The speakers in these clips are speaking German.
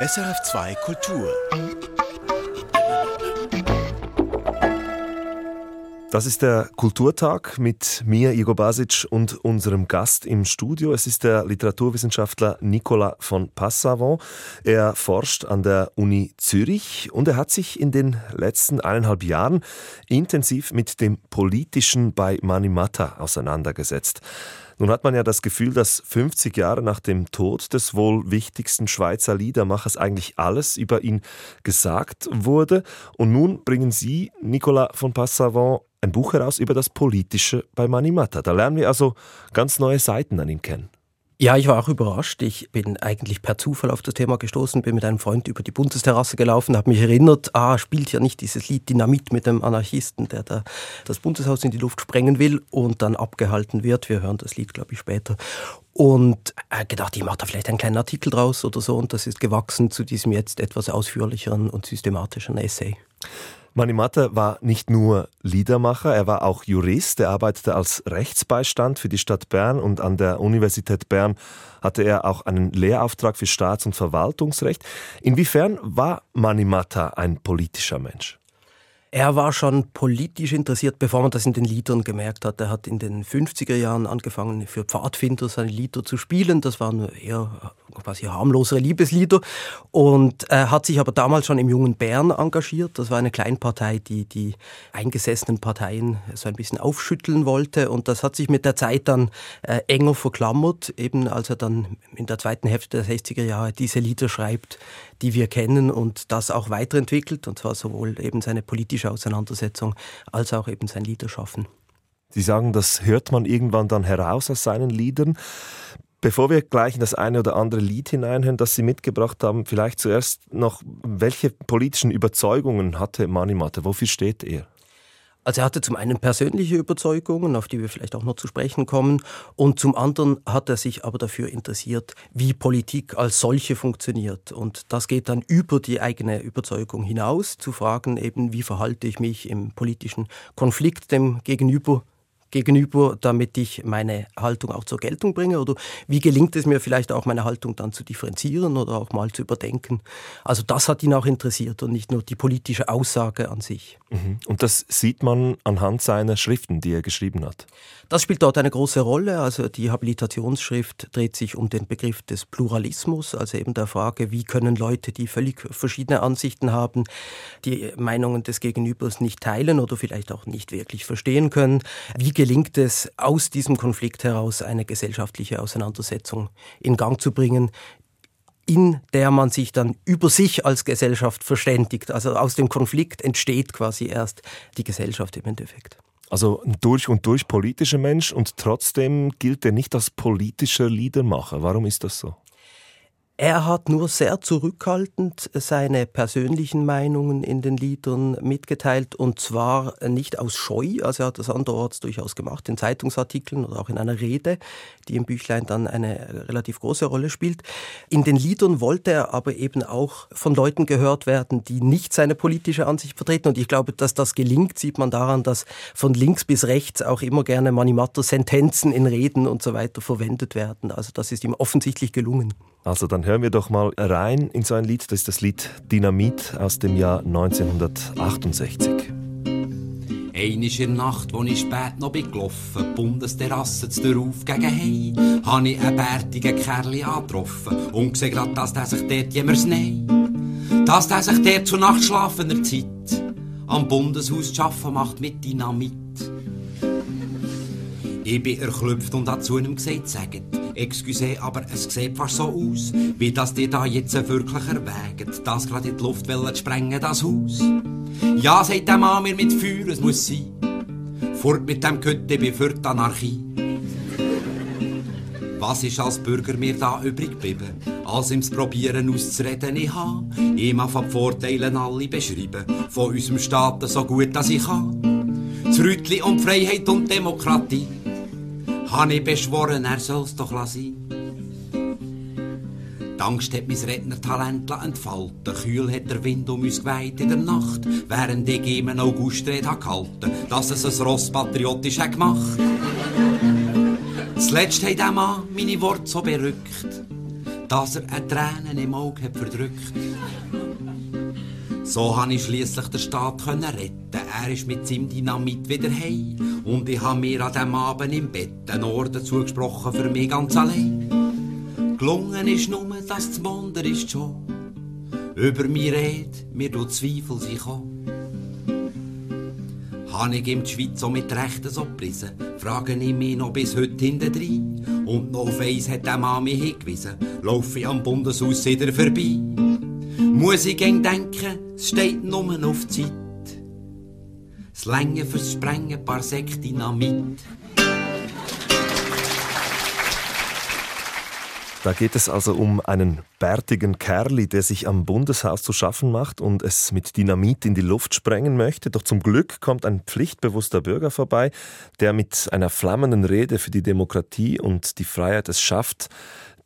SRF2 Kultur. Das ist der Kulturtag mit mir, Igor Basic, und unserem Gast im Studio. Es ist der Literaturwissenschaftler Nicolas von Passavant. Er forscht an der Uni Zürich und er hat sich in den letzten eineinhalb Jahren intensiv mit dem Politischen bei Manimata auseinandergesetzt. Nun hat man ja das Gefühl, dass 50 Jahre nach dem Tod des wohl wichtigsten Schweizer Liedermachers eigentlich alles über ihn gesagt wurde. Und nun bringen Sie, Nicolas von Passavant, ein Buch heraus über das Politische bei Manimata. Da lernen wir also ganz neue Seiten an ihm kennen. Ja, ich war auch überrascht. Ich bin eigentlich per Zufall auf das Thema gestoßen, bin mit einem Freund über die Bundesterrasse gelaufen, habe mich erinnert, ah, spielt ja nicht dieses Lied Dynamit mit dem Anarchisten, der da das Bundeshaus in die Luft sprengen will und dann abgehalten wird. Wir hören das Lied, glaube ich, später. Und äh, gedacht, ich mache da vielleicht einen kleinen Artikel draus oder so und das ist gewachsen zu diesem jetzt etwas ausführlicheren und systematischeren Essay. Manimata war nicht nur Liedermacher, er war auch Jurist. Er arbeitete als Rechtsbeistand für die Stadt Bern und an der Universität Bern hatte er auch einen Lehrauftrag für Staats- und Verwaltungsrecht. Inwiefern war Manimata ein politischer Mensch? Er war schon politisch interessiert, bevor man das in den Liedern gemerkt hat. Er hat in den 50er Jahren angefangen, für Pfadfinder seine Lieder zu spielen. Das waren eher quasi harmlosere Liebeslieder und er hat sich aber damals schon im jungen Bern engagiert. Das war eine Kleinpartei, die die eingesessenen Parteien so ein bisschen aufschütteln wollte und das hat sich mit der Zeit dann äh, enger verklammert, eben als er dann in der zweiten Hälfte der 60er Jahre diese Lieder schreibt, die wir kennen und das auch weiterentwickelt und zwar sowohl eben seine politische Auseinandersetzung als auch eben sein Liederschaffen. Sie sagen, das hört man irgendwann dann heraus aus seinen Liedern. Bevor wir gleich in das eine oder andere Lied hineinhören, das Sie mitgebracht haben, vielleicht zuerst noch, welche politischen Überzeugungen hatte Manimata? Wofür steht er? Also er hatte zum einen persönliche Überzeugungen, auf die wir vielleicht auch noch zu sprechen kommen, und zum anderen hat er sich aber dafür interessiert, wie Politik als solche funktioniert. Und das geht dann über die eigene Überzeugung hinaus, zu fragen eben, wie verhalte ich mich im politischen Konflikt dem Gegenüber gegenüber, damit ich meine Haltung auch zur Geltung bringe? Oder wie gelingt es mir vielleicht auch, meine Haltung dann zu differenzieren oder auch mal zu überdenken? Also das hat ihn auch interessiert und nicht nur die politische Aussage an sich. Mhm. Und das sieht man anhand seiner Schriften, die er geschrieben hat. Das spielt dort eine große Rolle. Also die Habilitationsschrift dreht sich um den Begriff des Pluralismus, also eben der Frage, wie können Leute, die völlig verschiedene Ansichten haben, die Meinungen des Gegenübers nicht teilen oder vielleicht auch nicht wirklich verstehen können. Wie gelingt es, aus diesem Konflikt heraus eine gesellschaftliche Auseinandersetzung in Gang zu bringen, in der man sich dann über sich als Gesellschaft verständigt. Also aus dem Konflikt entsteht quasi erst die Gesellschaft im Endeffekt. Also ein durch und durch politischer Mensch und trotzdem gilt er nicht als politischer Liedermacher. Warum ist das so? Er hat nur sehr zurückhaltend seine persönlichen Meinungen in den Liedern mitgeteilt und zwar nicht aus Scheu, also er hat das anderorts durchaus gemacht, in Zeitungsartikeln oder auch in einer Rede, die im Büchlein dann eine relativ große Rolle spielt. In den Liedern wollte er aber eben auch von Leuten gehört werden, die nicht seine politische Ansicht vertreten und ich glaube, dass das gelingt, sieht man daran, dass von links bis rechts auch immer gerne Manimatter Sentenzen in Reden und so weiter verwendet werden. Also das ist ihm offensichtlich gelungen. Also dann hören wir doch mal rein in so ein Lied. Das ist das Lied Dynamit aus dem Jahr 1968. Eine in der Nacht, wo ich spät noch bin gelaufen, Bundesterrasse zu der Auf gegen Hei, habe ich einen bärtigen Kerl angetroffen und gesehen grad, dass der sich dort jemals nein, dass der sich dort zu nachtschlafender Zeit am Bundeshaus zu arbeiten macht mit Dynamit. Ich bin erklüpft und hat zu ihm gesagt, sagt, excuse, aber es sieht fast so aus, wie das die da jetzt wirklich erwägen, das gerade in die Luft wollen sprengen, das Haus. Ja, sagt der Mann mir mit Feuer, es muss sein. Fort mit dem Kötte, bin für die Anarchie. Was ist als Bürger mir da übrig geblieben, als im's Probieren auszureden ich ha? Ihm von die Vorteile alle beschreiben, von unserem Staat so gut als ich kann. Das Rütli und Freiheit und Demokratie habe ich beschworen, er soll's doch lassen. Die Angst hat mein Rednertalent entfalten. Kühl hat der Wind um uns geweiht in der Nacht, während ich ihm einen Augustred gehalten dass es ein Ross patriotisch hat gemacht. Zuletzt hat der Mann meine Worte so berückt, dass er eine Tränen im Auge hat verdrückt. So han ich schließlich den Staat können retten. Er ist mit seinem Dynamit wieder heim. Und ich habe mir an dem Abend im Bett einen Orden zugesprochen für mich ganz allein. Gelungen ist nur, dass das Wunder ist schon. Über mich red, mir du Zweifel sich kommen. Habe ich ihm die Schweiz so mit Rechten so gepriesen, frage ich mich noch bis heute hintendrein. Und noch auf eins hat der Mann mich hingewiesen, laufe ich am Bundeshaus wieder vorbei. Muss ich gern denken, es steht nur auf Zeit. Das Länge fürs Sprengen, paar Sekt Dynamit. Da geht es also um einen bärtigen Kerli, der sich am Bundeshaus zu schaffen macht und es mit Dynamit in die Luft sprengen möchte. Doch zum Glück kommt ein pflichtbewusster Bürger vorbei, der mit einer flammenden Rede für die Demokratie und die Freiheit es schafft,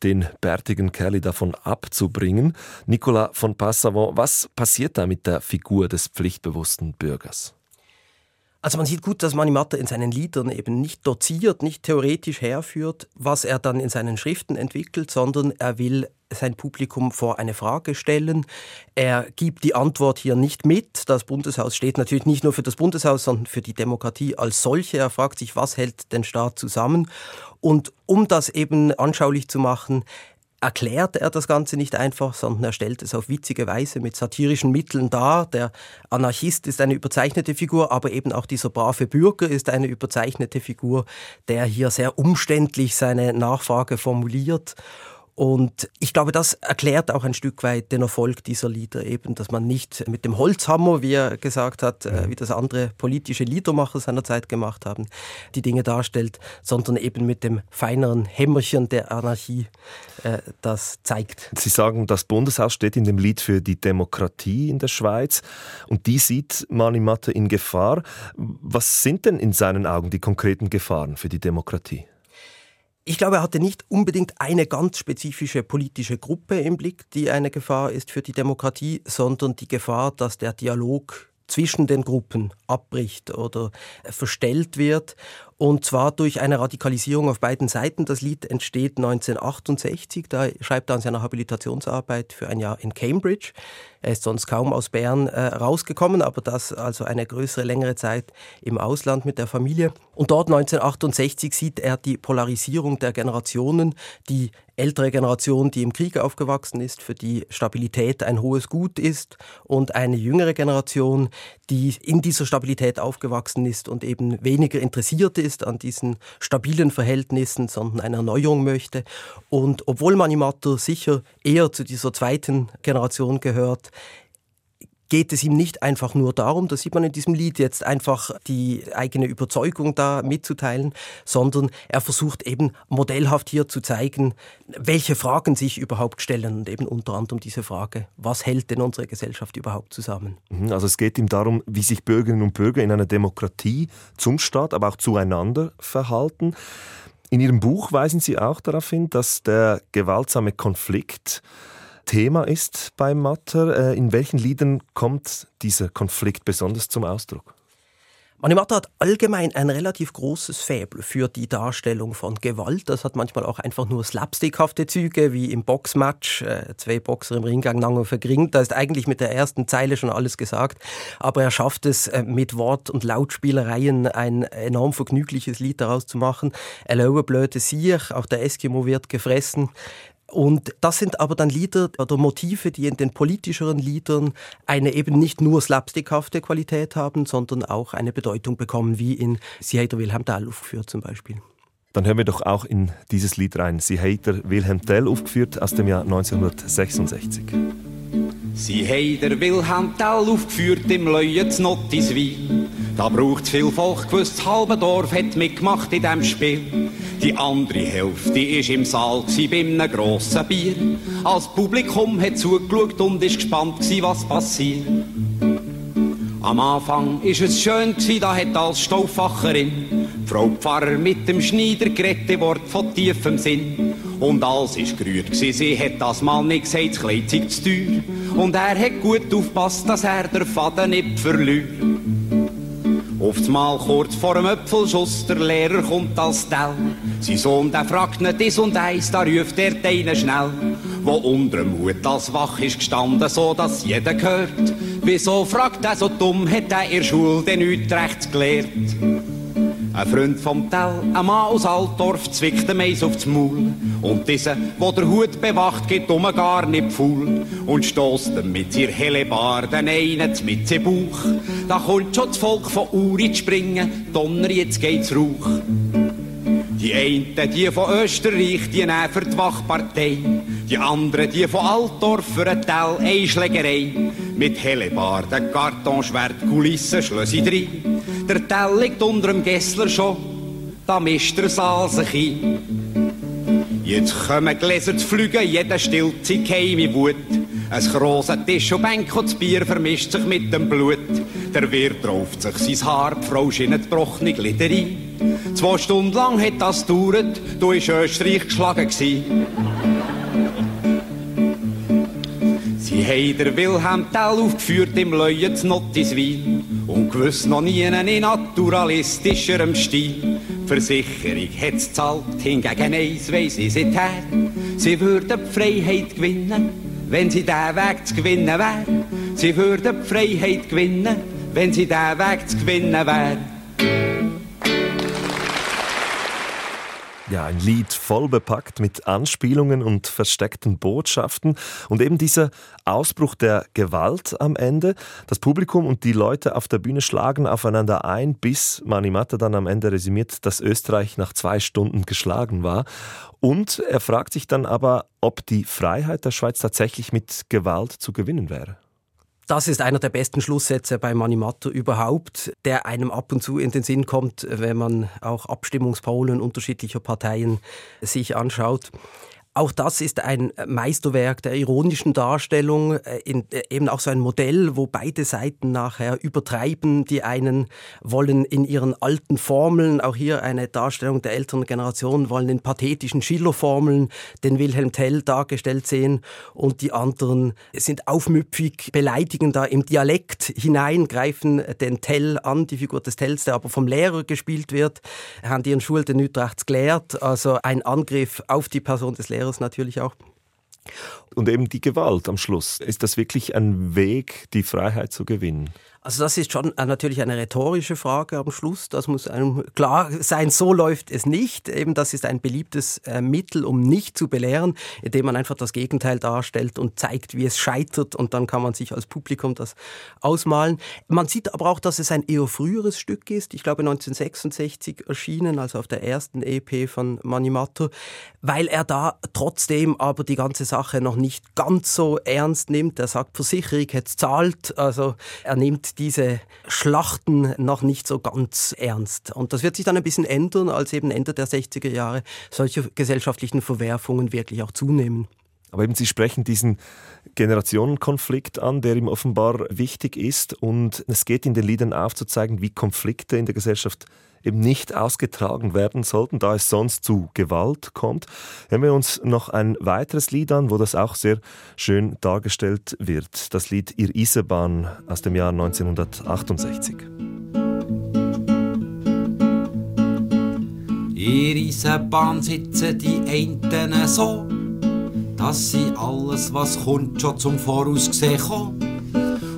den bärtigen Kerli davon abzubringen. Nicolas von Passavant, was passiert da mit der Figur des pflichtbewussten Bürgers? Also man sieht gut, dass Manimatta in seinen Liedern eben nicht doziert, nicht theoretisch herführt, was er dann in seinen Schriften entwickelt, sondern er will sein Publikum vor eine Frage stellen. Er gibt die Antwort hier nicht mit. Das Bundeshaus steht natürlich nicht nur für das Bundeshaus, sondern für die Demokratie als solche. Er fragt sich, was hält den Staat zusammen? Und um das eben anschaulich zu machen, erklärt er das Ganze nicht einfach, sondern er stellt es auf witzige Weise mit satirischen Mitteln dar. Der Anarchist ist eine überzeichnete Figur, aber eben auch dieser brave Bürger ist eine überzeichnete Figur, der hier sehr umständlich seine Nachfrage formuliert und ich glaube, das erklärt auch ein Stück weit den Erfolg dieser Lieder eben, dass man nicht mit dem Holzhammer, wie er gesagt hat, äh, wie das andere politische Liedermacher seiner Zeit gemacht haben, die Dinge darstellt, sondern eben mit dem feineren Hämmerchen der Anarchie äh, das zeigt. Sie sagen, das Bundeshaus steht in dem Lied für die Demokratie in der Schweiz und die sieht Mani Matte in Gefahr. Was sind denn in seinen Augen die konkreten Gefahren für die Demokratie? Ich glaube, er hatte nicht unbedingt eine ganz spezifische politische Gruppe im Blick, die eine Gefahr ist für die Demokratie, sondern die Gefahr, dass der Dialog zwischen den Gruppen abbricht oder verstellt wird. Und zwar durch eine Radikalisierung auf beiden Seiten. Das Lied entsteht 1968. Da schreibt er an seiner Habilitationsarbeit für ein Jahr in Cambridge. Er ist sonst kaum aus Bern äh, rausgekommen, aber das also eine größere, längere Zeit im Ausland mit der Familie. Und dort 1968 sieht er die Polarisierung der Generationen, die ältere Generation, die im Krieg aufgewachsen ist, für die Stabilität ein hohes Gut ist, und eine jüngere Generation, die in dieser Stabilität aufgewachsen ist und eben weniger interessiert ist an diesen stabilen Verhältnissen, sondern eine Erneuerung möchte. Und obwohl Manimatter sicher eher zu dieser zweiten Generation gehört, geht es ihm nicht einfach nur darum, das sieht man in diesem Lied jetzt einfach die eigene Überzeugung da mitzuteilen, sondern er versucht eben modellhaft hier zu zeigen, welche Fragen sich überhaupt stellen und eben unter anderem diese Frage, was hält denn unsere Gesellschaft überhaupt zusammen? Mhm, also es geht ihm darum, wie sich Bürgerinnen und Bürger in einer Demokratie zum Staat, aber auch zueinander verhalten. In Ihrem Buch weisen Sie auch darauf hin, dass der gewaltsame Konflikt Thema ist beim Matter. Äh, in welchen Liedern kommt dieser Konflikt besonders zum Ausdruck? Animata hat allgemein ein relativ großes Faible für die Darstellung von Gewalt. Das hat manchmal auch einfach nur slapstickhafte Züge, wie im Boxmatch. Äh, zwei Boxer im Ring gegeneinander vergringt. Da ist eigentlich mit der ersten Zeile schon alles gesagt. Aber er schafft es, äh, mit Wort- und Lautspielereien ein enorm vergnügliches Lied daraus zu machen. Erlaube blöde Siech, auch der Eskimo wird gefressen. Und das sind aber dann Lieder oder Motive, die in den politischeren Liedern eine eben nicht nur slapstickhafte Qualität haben, sondern auch eine Bedeutung bekommen, wie in Sie hat Wilhelm Tell aufgeführt zum Beispiel. Dann hören wir doch auch in dieses Lied rein. Sie hat Wilhelm Tell aufgeführt aus dem Jahr 1966. Sie der Wilhelm Tell aufgeführt im Leuen zu Nottiswil. Da braucht's viel Volk, gewusst, das halbe Dorf hat mitgemacht in dem Spiel. Die andere Hälfte ist im Saal bei einem grossen Bier. Als Publikum hat zugeschaut und ist gespannt was passiert. Am Anfang ist es schön gsi, da hat als Stauffacherin Frau Pfarrer mit dem Schneider geredet, Wort von tiefem Sinn. Und alles ist gerührt gsi, sie hat das mal nicht gesagt, das Kleid zu teuer. Und er hat gut aufpasst, dass er der Faden nicht verliert. Oftmal kurz vor dem Öpfelschuss, der Lehrer kommt als Tell. Sein Sohn, der fragt nicht dies und eins, da ruft er deinen schnell. wo unterm Hut als Wach ist gestanden, so dass jeder gehört. Wieso fragt er so dumm, hat er in der Schule denn nichts rechts gelehrt? Ein Freund vom Tell, ein Mann aus Altdorf, zwickt dem Eis aufs Maul. Und dieser, wo der Hut bewacht, geht um gar nicht faul. Und stößt ihm mit ihr helle Barden einen mit seinem Bauch. Da kommt schon das Volk von Uri zu springen, Donner, jetzt geht's Rauch. Die einen, die von Österreich, die nehmen für die Wachpartei. Die anderen, die von Altdorf für eine Tell, Einschlägerei. Mit Hellebarden, Kartonschwert, Kulissen, Schlössi drin. Der Tell liegt unter dem Gessler schon, da mischt der Saal sich ein. Jetzt kommen Gläser zu fliegen, jeder stillt seine geheime Wut. Ein großer Tisch und Bänke und das Bier vermischt sich mit dem Blut. Der Wirt rauft sich sein Haar, die Frau schinnet trockene Glieder ein. Zwei Stunden lang hat das gedauert, du warst Österreich geschlagen. Sie haben der Wilhelm Tell aufgeführt im Leuen zu Nottiswil und gewiss noch nie in naturalistischerem Stil. Versicherung hat's zahlt, hingegen eins weiss ich seither. Sie würden die Freiheit gewinnen, wenn sie den Weg zu gewinnen wär. Sie würden die Freiheit gewinnen, wenn sie den Weg zu gewinnen wär. Ja, ein Lied voll bepackt mit Anspielungen und versteckten Botschaften und eben dieser Ausbruch der Gewalt am Ende. Das Publikum und die Leute auf der Bühne schlagen aufeinander ein, bis Manimatta dann am Ende resümiert, dass Österreich nach zwei Stunden geschlagen war. Und er fragt sich dann aber, ob die Freiheit der Schweiz tatsächlich mit Gewalt zu gewinnen wäre. Das ist einer der besten Schlusssätze bei Manimatto überhaupt, der einem ab und zu in den Sinn kommt, wenn man auch Abstimmungspolen unterschiedlicher Parteien sich anschaut. Auch das ist ein Meisterwerk der ironischen Darstellung, äh, in, äh, eben auch so ein Modell, wo beide Seiten nachher übertreiben. Die einen wollen in ihren alten Formeln, auch hier eine Darstellung der älteren Generation, wollen in pathetischen Schillerformeln den Wilhelm Tell dargestellt sehen und die anderen sind aufmüpfig, beleidigen da im Dialekt hinein, greifen den Tell an, die Figur des Tells, der aber vom Lehrer gespielt wird, haben ihren Schul den Utrechts gelehrt, also ein Angriff auf die Person des Lehrers Schweres natürlich auch. Und eben die Gewalt am Schluss. Ist das wirklich ein Weg, die Freiheit zu gewinnen? Also das ist schon natürlich eine rhetorische Frage am Schluss. Das muss einem klar sein, so läuft es nicht. Eben das ist ein beliebtes äh, Mittel, um nicht zu belehren, indem man einfach das Gegenteil darstellt und zeigt, wie es scheitert und dann kann man sich als Publikum das ausmalen. Man sieht aber auch, dass es ein eher früheres Stück ist. Ich glaube 1966 erschienen, also auf der ersten EP von Manimato, weil er da trotzdem aber die ganze Sache noch nicht ganz so ernst nimmt. Er sagt, Versicherung jetzt zahlt, also er nimmt diese Schlachten noch nicht so ganz ernst. Und das wird sich dann ein bisschen ändern, als eben Ende der 60er Jahre solche gesellschaftlichen Verwerfungen wirklich auch zunehmen. Aber eben Sie sprechen diesen Generationenkonflikt an, der ihm offenbar wichtig ist. Und es geht in den Liedern aufzuzeigen, wie Konflikte in der Gesellschaft eben nicht ausgetragen werden sollten, da es sonst zu Gewalt kommt. Hören wir uns noch ein weiteres Lied an, wo das auch sehr schön dargestellt wird. Das Lied Ihr Isebahn aus dem Jahr 1968. Ihr Eisenbahn sitzen die einen so, dass sie alles, was kommt, schon zum Voraus gesehen kommen.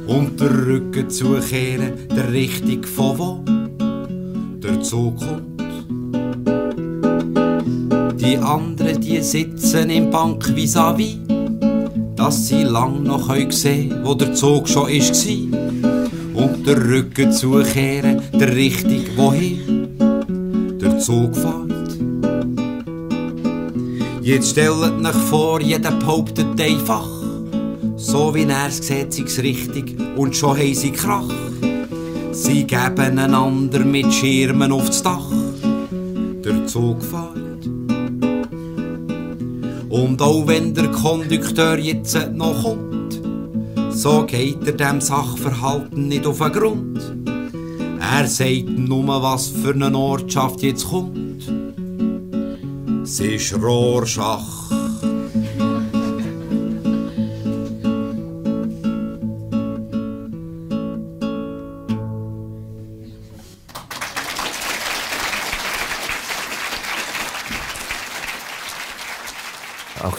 Und der Rücken zukehren, der Richtung von wo der Zug kommt. Die anderen, die sitzen im Bank vis-à-vis, dass sie lang noch sehen wo der Zug schon war. Und der Rücken zukehren, der Richtung wohin der Zug fährt. Jetzt stellt euch vor, jeder behauptet einfach, so wie er es sieht, richtig und schon haben sie Krach. Sie geben einander mit Schirmen aufs Dach. Der Zug fährt. Und auch wenn der Kondukteur jetzt noch kommt, so geht er dem Sachverhalten nicht auf den Grund. Er sagt nur, was für eine Ortschaft jetzt kommt. Es ist Rorschach.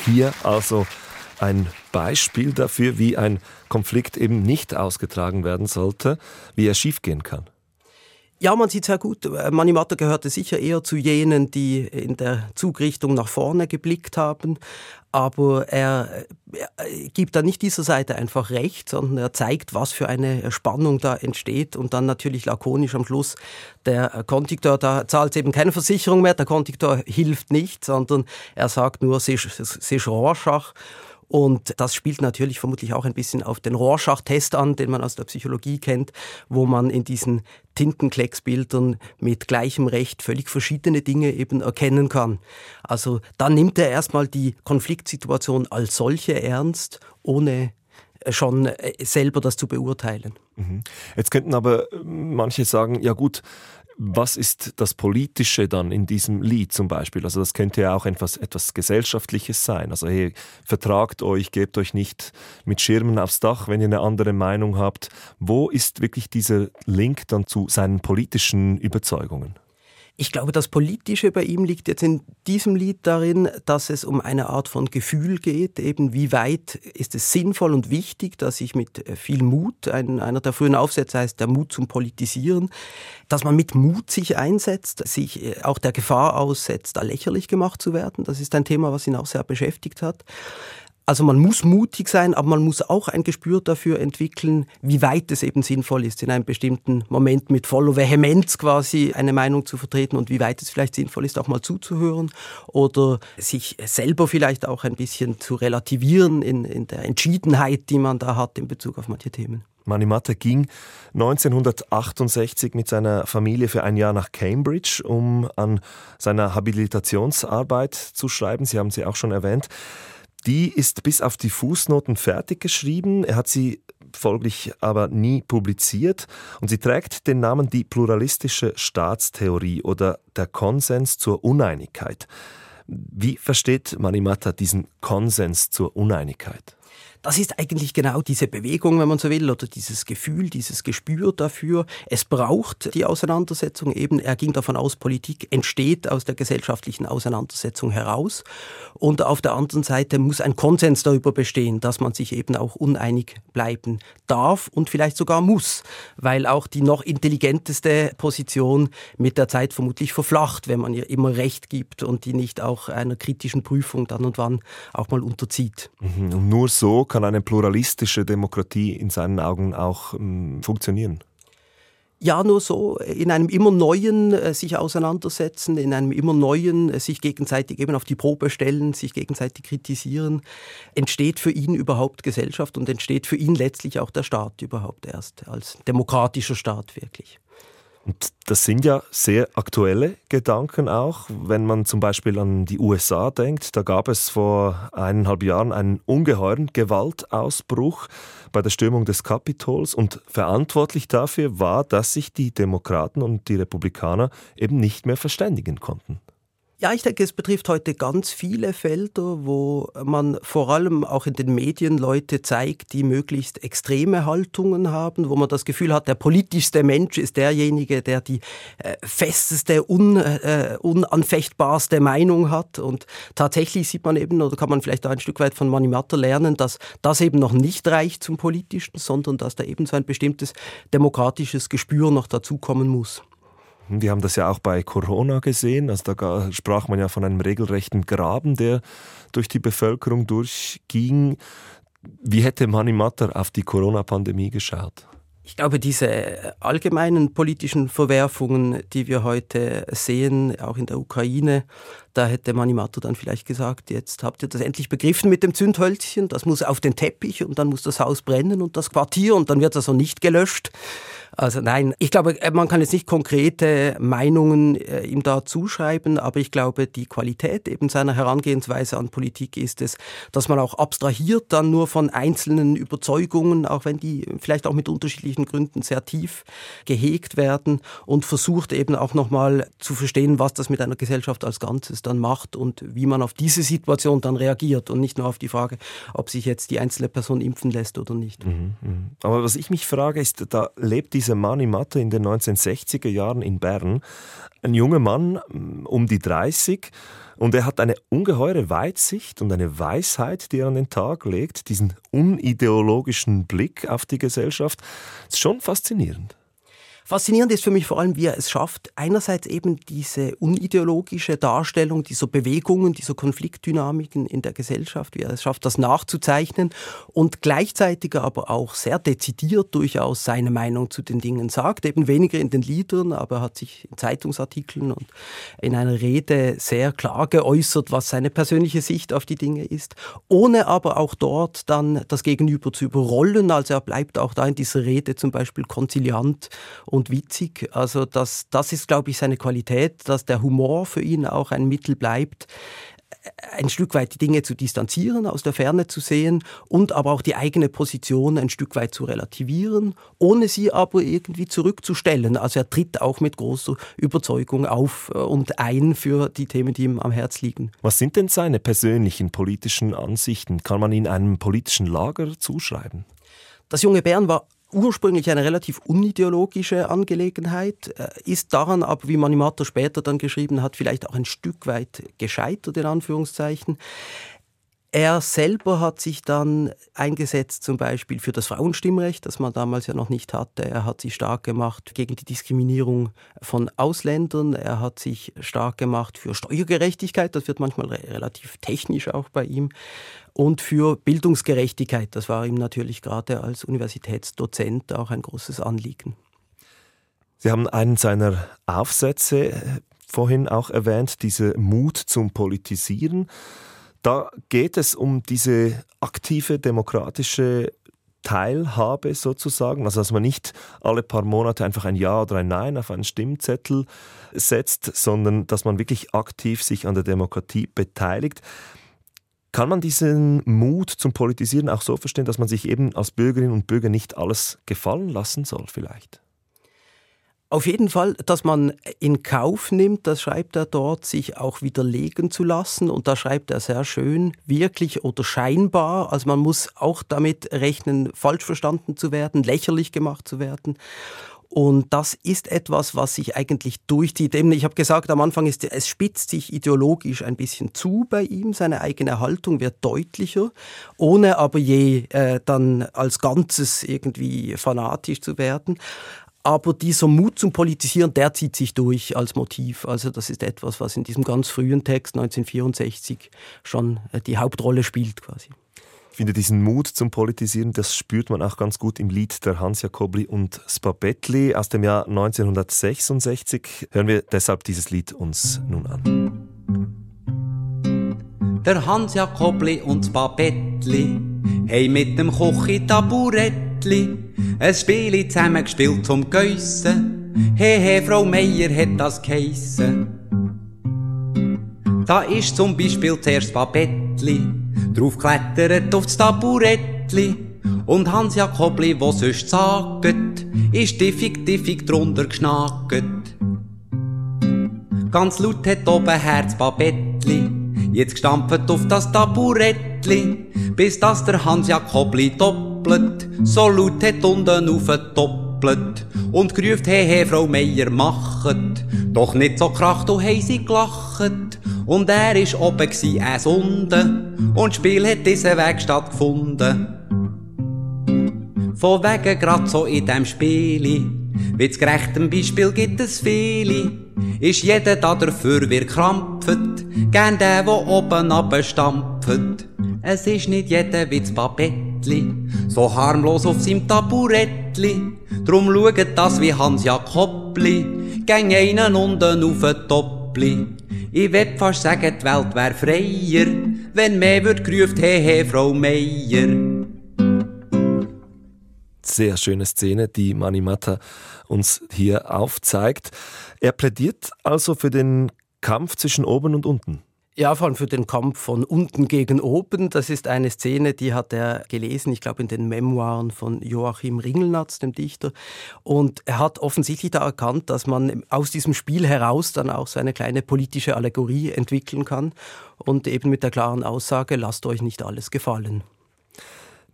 Hier also ein Beispiel dafür, wie ein Konflikt eben nicht ausgetragen werden sollte, wie er schiefgehen kann. Ja, man sieht sehr gut. Manimata gehörte sicher eher zu jenen, die in der Zugrichtung nach vorne geblickt haben. Aber er, er gibt da nicht dieser Seite einfach recht, sondern er zeigt, was für eine Spannung da entsteht und dann natürlich lakonisch am Schluss, der Kontiktor, da zahlt eben keine Versicherung mehr, der Kontiktor hilft nicht, sondern er sagt nur, es ist Rorschach und das spielt natürlich vermutlich auch ein bisschen auf den Rorschach-Test an, den man aus der Psychologie kennt, wo man in diesen Tintenklecksbildern mit gleichem Recht völlig verschiedene Dinge eben erkennen kann. Also da nimmt er erstmal die Konfliktsituation als solche ernst, ohne schon äh, selber das zu beurteilen. Mhm. Jetzt könnten aber manche sagen, ja gut, was ist das Politische dann in diesem Lied zum Beispiel? Also das könnte ja auch etwas, etwas Gesellschaftliches sein. Also hey, vertragt euch, gebt euch nicht mit Schirmen aufs Dach, wenn ihr eine andere Meinung habt. Wo ist wirklich dieser Link dann zu seinen politischen Überzeugungen? Ich glaube, das Politische bei ihm liegt jetzt in diesem Lied darin, dass es um eine Art von Gefühl geht, eben wie weit ist es sinnvoll und wichtig, dass ich mit äh, viel Mut, ein, einer der frühen Aufsätze heißt der Mut zum Politisieren, dass man mit Mut sich einsetzt, sich äh, auch der Gefahr aussetzt, da lächerlich gemacht zu werden. Das ist ein Thema, was ihn auch sehr beschäftigt hat. Also man muss mutig sein, aber man muss auch ein Gespür dafür entwickeln, wie weit es eben sinnvoll ist, in einem bestimmten Moment mit voller Vehemenz quasi eine Meinung zu vertreten und wie weit es vielleicht sinnvoll ist, auch mal zuzuhören oder sich selber vielleicht auch ein bisschen zu relativieren in, in der Entschiedenheit, die man da hat in Bezug auf manche Themen. Manimatta ging 1968 mit seiner Familie für ein Jahr nach Cambridge, um an seiner Habilitationsarbeit zu schreiben. Sie haben sie auch schon erwähnt. Die ist bis auf die Fußnoten fertig geschrieben. Er hat sie folglich aber nie publiziert und sie trägt den Namen die pluralistische Staatstheorie oder der Konsens zur Uneinigkeit. Wie versteht Manimata diesen Konsens zur Uneinigkeit? Das ist eigentlich genau diese Bewegung, wenn man so will, oder dieses Gefühl, dieses Gespür dafür. Es braucht die Auseinandersetzung eben. Er ging davon aus, Politik entsteht aus der gesellschaftlichen Auseinandersetzung heraus. Und auf der anderen Seite muss ein Konsens darüber bestehen, dass man sich eben auch uneinig bleiben darf und vielleicht sogar muss, weil auch die noch intelligenteste Position mit der Zeit vermutlich verflacht, wenn man ihr immer Recht gibt und die nicht auch einer kritischen Prüfung dann und wann auch mal unterzieht. Mhm. Und nur so kann eine pluralistische Demokratie in seinen Augen auch ähm, funktionieren? Ja, nur so in einem immer neuen äh, sich auseinandersetzen, in einem immer neuen äh, sich gegenseitig eben auf die Probe stellen, sich gegenseitig kritisieren, entsteht für ihn überhaupt Gesellschaft und entsteht für ihn letztlich auch der Staat überhaupt erst als demokratischer Staat wirklich. Und das sind ja sehr aktuelle Gedanken auch, wenn man zum Beispiel an die USA denkt. Da gab es vor eineinhalb Jahren einen ungeheuren Gewaltausbruch bei der Stürmung des Kapitols und verantwortlich dafür war, dass sich die Demokraten und die Republikaner eben nicht mehr verständigen konnten. Ja, ich denke, es betrifft heute ganz viele Felder, wo man vor allem auch in den Medien Leute zeigt, die möglichst extreme Haltungen haben, wo man das Gefühl hat, der politischste Mensch ist derjenige, der die äh, festeste, un, äh, unanfechtbarste Meinung hat. Und tatsächlich sieht man eben, oder kann man vielleicht auch ein Stück weit von Manimatter lernen, dass das eben noch nicht reicht zum Politischen, sondern dass da eben so ein bestimmtes demokratisches Gespür noch dazukommen muss. Wir haben das ja auch bei Corona gesehen. Also da sprach man ja von einem regelrechten Graben, der durch die Bevölkerung durchging. Wie hätte Mani Matter auf die Corona-Pandemie geschaut? Ich glaube, diese allgemeinen politischen Verwerfungen, die wir heute sehen, auch in der Ukraine, da hätte Manimato dann vielleicht gesagt, jetzt habt ihr das endlich begriffen mit dem Zündhölzchen, das muss auf den Teppich und dann muss das Haus brennen und das Quartier und dann wird das also nicht gelöscht. Also nein, ich glaube, äh, man kann jetzt nicht konkrete Meinungen äh, ihm da zuschreiben, aber ich glaube, die Qualität eben seiner Herangehensweise an Politik ist es, dass man auch abstrahiert dann nur von einzelnen Überzeugungen, auch wenn die vielleicht auch mit unterschiedlichen Gründen sehr tief gehegt werden und versucht eben auch nochmal zu verstehen, was das mit einer Gesellschaft als Ganzes dann macht und wie man auf diese Situation dann reagiert und nicht nur auf die Frage, ob sich jetzt die einzelne Person impfen lässt oder nicht. Mhm, mh. Aber was ich mich frage, ist, da lebt dieser Mani Matte in den 1960er Jahren in Bern, ein junger Mann um die 30 und er hat eine ungeheure Weitsicht und eine Weisheit, die er an den Tag legt, diesen unideologischen Blick auf die Gesellschaft. Das ist schon faszinierend. Faszinierend ist für mich vor allem, wie er es schafft, einerseits eben diese unideologische Darstellung dieser Bewegungen, dieser Konfliktdynamiken in der Gesellschaft, wie er es schafft, das nachzuzeichnen und gleichzeitig aber auch sehr dezidiert durchaus seine Meinung zu den Dingen sagt, eben weniger in den Liedern, aber er hat sich in Zeitungsartikeln und in einer Rede sehr klar geäußert, was seine persönliche Sicht auf die Dinge ist, ohne aber auch dort dann das Gegenüber zu überrollen. Also er bleibt auch da in dieser Rede zum Beispiel konziliant und witzig. Also das, das ist, glaube ich, seine Qualität, dass der Humor für ihn auch ein Mittel bleibt, ein Stück weit die Dinge zu distanzieren, aus der Ferne zu sehen und aber auch die eigene Position ein Stück weit zu relativieren, ohne sie aber irgendwie zurückzustellen. Also er tritt auch mit großer Überzeugung auf äh, und ein für die Themen, die ihm am Herz liegen. Was sind denn seine persönlichen politischen Ansichten? Kann man ihn einem politischen Lager zuschreiben? Das junge Bern war ursprünglich eine relativ unideologische Angelegenheit, äh, ist daran aber, wie Manimata später dann geschrieben hat, vielleicht auch ein Stück weit gescheitert, in Anführungszeichen. Er selber hat sich dann eingesetzt, zum Beispiel für das Frauenstimmrecht, das man damals ja noch nicht hatte. Er hat sich stark gemacht gegen die Diskriminierung von Ausländern. Er hat sich stark gemacht für Steuergerechtigkeit. Das wird manchmal relativ technisch auch bei ihm und für Bildungsgerechtigkeit. Das war ihm natürlich gerade als Universitätsdozent auch ein großes Anliegen. Sie haben einen seiner Aufsätze äh, vorhin auch erwähnt, diese Mut zum Politisieren. Da geht es um diese aktive demokratische Teilhabe sozusagen, also dass man nicht alle paar Monate einfach ein Ja oder ein Nein auf einen Stimmzettel setzt, sondern dass man wirklich aktiv sich an der Demokratie beteiligt. Kann man diesen Mut zum Politisieren auch so verstehen, dass man sich eben als Bürgerin und Bürger nicht alles gefallen lassen soll vielleicht? Auf jeden Fall, dass man in Kauf nimmt, das schreibt er dort, sich auch widerlegen zu lassen. Und da schreibt er sehr schön, wirklich oder scheinbar. Also man muss auch damit rechnen, falsch verstanden zu werden, lächerlich gemacht zu werden. Und das ist etwas, was sich eigentlich durchzieht. Eben, ich habe gesagt, am Anfang ist es spitzt sich ideologisch ein bisschen zu bei ihm. Seine eigene Haltung wird deutlicher, ohne aber je äh, dann als Ganzes irgendwie fanatisch zu werden. Aber dieser Mut zum Politisieren, der zieht sich durch als Motiv. Also das ist etwas, was in diesem ganz frühen Text 1964 schon äh, die Hauptrolle spielt quasi. Ich finde diesen Mut zum Politisieren, das spürt man auch ganz gut im Lied der Hans Jakobli und Spabetli aus dem Jahr 1966. Hören wir deshalb dieses Lied uns nun an. Der Hans Jakobli und Spabetli haben mit dem Kochi Taburettli ein Spiel zusammen gespielt zum Geissen. He, he, Frau Meier hat das geheissen. Da ist zum Beispiel zuerst Spabetli drauf klettert auf das Taburettli und Hans Jakobli, wo sonst sagt, ist diffig, diffig drunter geschnackt. Ganz laut hat oben Herz Babettli, jetzt gestampft auf das Taburettli, bis das der Hans Jakobli doppelt, so laut hat unten auf doppelt und gerufen, hey, hey, Frau Meier, machet, doch nicht so kracht, und hey, sie gelacht. Und er ist oben gsi, es unten. Und Spiel hat diesen Weg stattgefunden. Von wegen grad so in dem Spieli. Wie zu gerechtem Beispiel gibt es viele. Ist jeder da dafür, wir krampft. Gern der, wo oben abstampft. Es ist nicht jeder wie das Babettli. So harmlos auf seinem Taburettli. Drum schaut das wie Hans Jakobli. Gäng einen unten auf den Toppli. Ich würd fast sagen, die Welt wär freier, wenn mehr wird gerufen, hey, hey, Frau Meier. Sehr schöne Szene, die Manimata uns hier aufzeigt. Er plädiert also für den Kampf zwischen oben und unten. Ja, vor allem für den Kampf von unten gegen oben. Das ist eine Szene, die hat er gelesen, ich glaube in den Memoiren von Joachim Ringelnatz, dem Dichter. Und er hat offensichtlich da erkannt, dass man aus diesem Spiel heraus dann auch so eine kleine politische Allegorie entwickeln kann. Und eben mit der klaren Aussage, lasst euch nicht alles gefallen.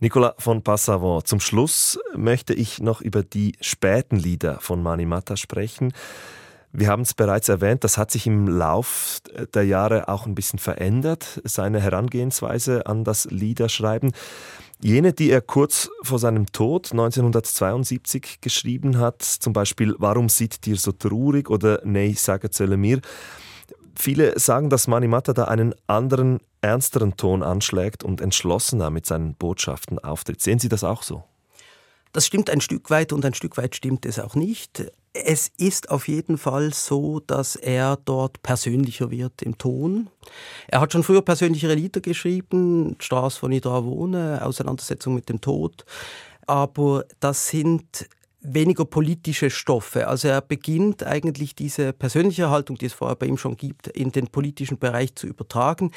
Nicolas von Passavant, zum Schluss möchte ich noch über die späten Lieder von Mani Mata sprechen. Wir haben es bereits erwähnt, das hat sich im Lauf der Jahre auch ein bisschen verändert, seine Herangehensweise an das Liederschreiben. Jene, die er kurz vor seinem Tod 1972 geschrieben hat, zum Beispiel Warum sieht dir so traurig oder Nee, sage zölle mir. Viele sagen, dass Manimata da einen anderen, ernsteren Ton anschlägt und entschlossener mit seinen Botschaften auftritt. Sehen Sie das auch so? Das stimmt ein Stück weit und ein Stück weit stimmt es auch nicht. Es ist auf jeden Fall so, dass er dort persönlicher wird im Ton. Er hat schon früher persönlichere Lieder geschrieben, Straße von Idra wohne, Auseinandersetzung mit dem Tod. Aber das sind weniger politische Stoffe. Also er beginnt eigentlich diese persönliche Haltung, die es vorher bei ihm schon gibt, in den politischen Bereich zu übertragen.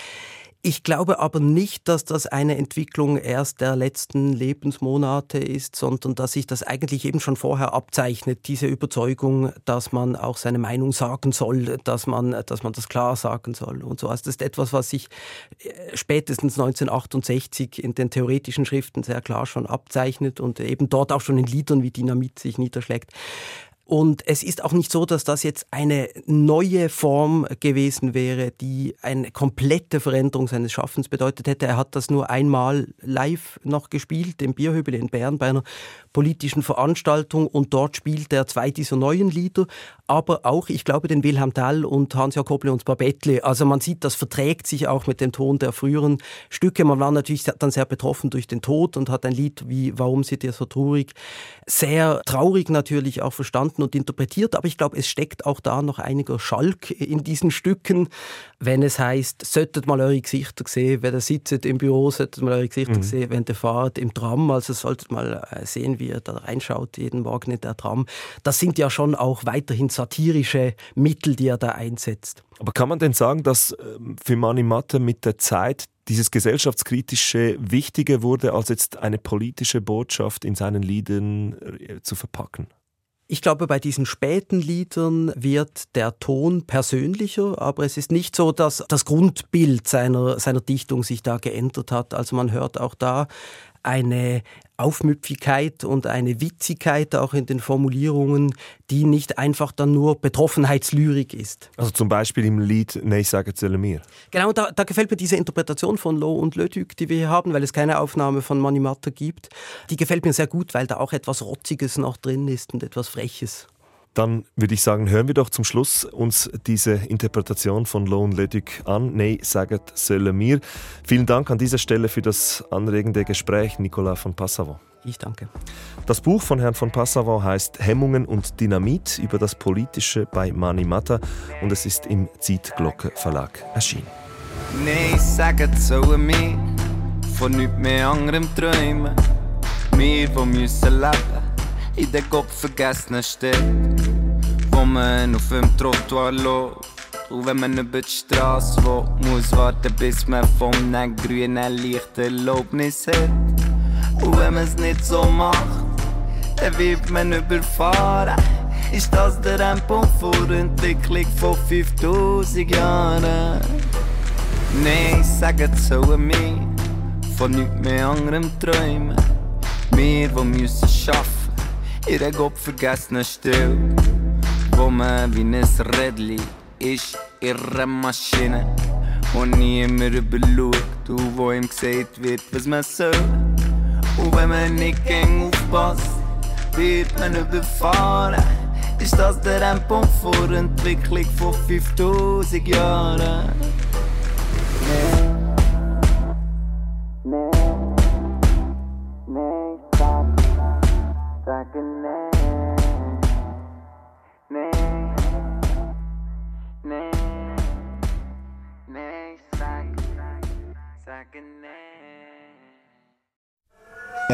Ich glaube aber nicht, dass das eine Entwicklung erst der letzten Lebensmonate ist, sondern dass sich das eigentlich eben schon vorher abzeichnet, diese Überzeugung, dass man auch seine Meinung sagen soll, dass man, dass man das klar sagen soll und so. Also das ist etwas, was sich äh, spätestens 1968 in den theoretischen Schriften sehr klar schon abzeichnet und eben dort auch schon in Liedern wie Dynamit sich niederschlägt. Und es ist auch nicht so, dass das jetzt eine neue Form gewesen wäre, die eine komplette Veränderung seines Schaffens bedeutet hätte. Er hat das nur einmal live noch gespielt, im Bierhübel in Bern bei einer politischen Veranstaltung und dort spielt er zwei dieser neuen Lieder, aber auch, ich glaube, den Wilhelm Tell und Hans-Jakob und Babettle. Also man sieht, das verträgt sich auch mit dem Ton der früheren Stücke. Man war natürlich dann sehr betroffen durch den Tod und hat ein Lied wie Warum seid ihr so traurig? Sehr traurig natürlich auch verstanden und interpretiert, aber ich glaube, es steckt auch da noch einiger Schalk in diesen Stücken, wenn es heißt, solltet mal eure Gesichter sehen, wenn ihr sitzt im Büro, solltet mal eure Gesichter mhm. sehen, wenn ihr fahrt im Tram, also solltet mal äh, sehen, wie er da reinschaut jeden Morgen in der Tram. Das sind ja schon auch weiterhin satirische Mittel, die er da einsetzt. Aber kann man denn sagen, dass ähm, für Mani Matte mit der Zeit dieses gesellschaftskritische wichtiger wurde, als jetzt eine politische Botschaft in seinen Liedern äh, zu verpacken? Ich glaube, bei diesen späten Liedern wird der Ton persönlicher, aber es ist nicht so, dass das Grundbild seiner, seiner Dichtung sich da geändert hat. Also man hört auch da eine Aufmüpfigkeit und eine Witzigkeit auch in den Formulierungen, die nicht einfach dann nur Betroffenheitslyrik ist. Also zum Beispiel im Lied «Nee, sage zähle mir». Genau, da, da, gefällt mir diese Interpretation von Loh und Lödük, die wir hier haben, weil es keine Aufnahme von Manimatta gibt. Die gefällt mir sehr gut, weil da auch etwas Rotziges noch drin ist und etwas Freches. Dann würde ich sagen, hören wir doch zum Schluss uns diese Interpretation von Lone Ledig an. Nee, sagt sölle mir. Vielen Dank an dieser Stelle für das anregende Gespräch, Nicolas von Passavant. Ich danke. Das Buch von Herrn von Passavant heißt Hemmungen und Dynamit über das Politische bei Mani Mata und es ist im Zeitglocke Verlag erschienen. Nee, sagt so mir, von nichts mehr anderem träumen. Wir, die müssen leben in der gottvergessenen Stadt, wo man auf dem Trottoir läuft. Und wenn man über die Straße will, muss warten, bis man vom grünen Licht Erlaubnis hat. Und wenn man es nicht so macht, dann wird man überfahren. Ist das der Endpunkt vor Entwicklung von 5000 Jahren? Nein, sagen so mir, von nichts mehr anderem träumen. Wir, die müssen schaffen in der gottvergessenen Stille, wo man wie ein Rädli ist, ihre Maschine. Und niemand überschaut, und wo ihm gesagt wird, was man soll. Und wenn man nicht gegen aufpasst, wird man überfahren. Ist das der Endpunkt vor Entwicklung von 5000 Jahren?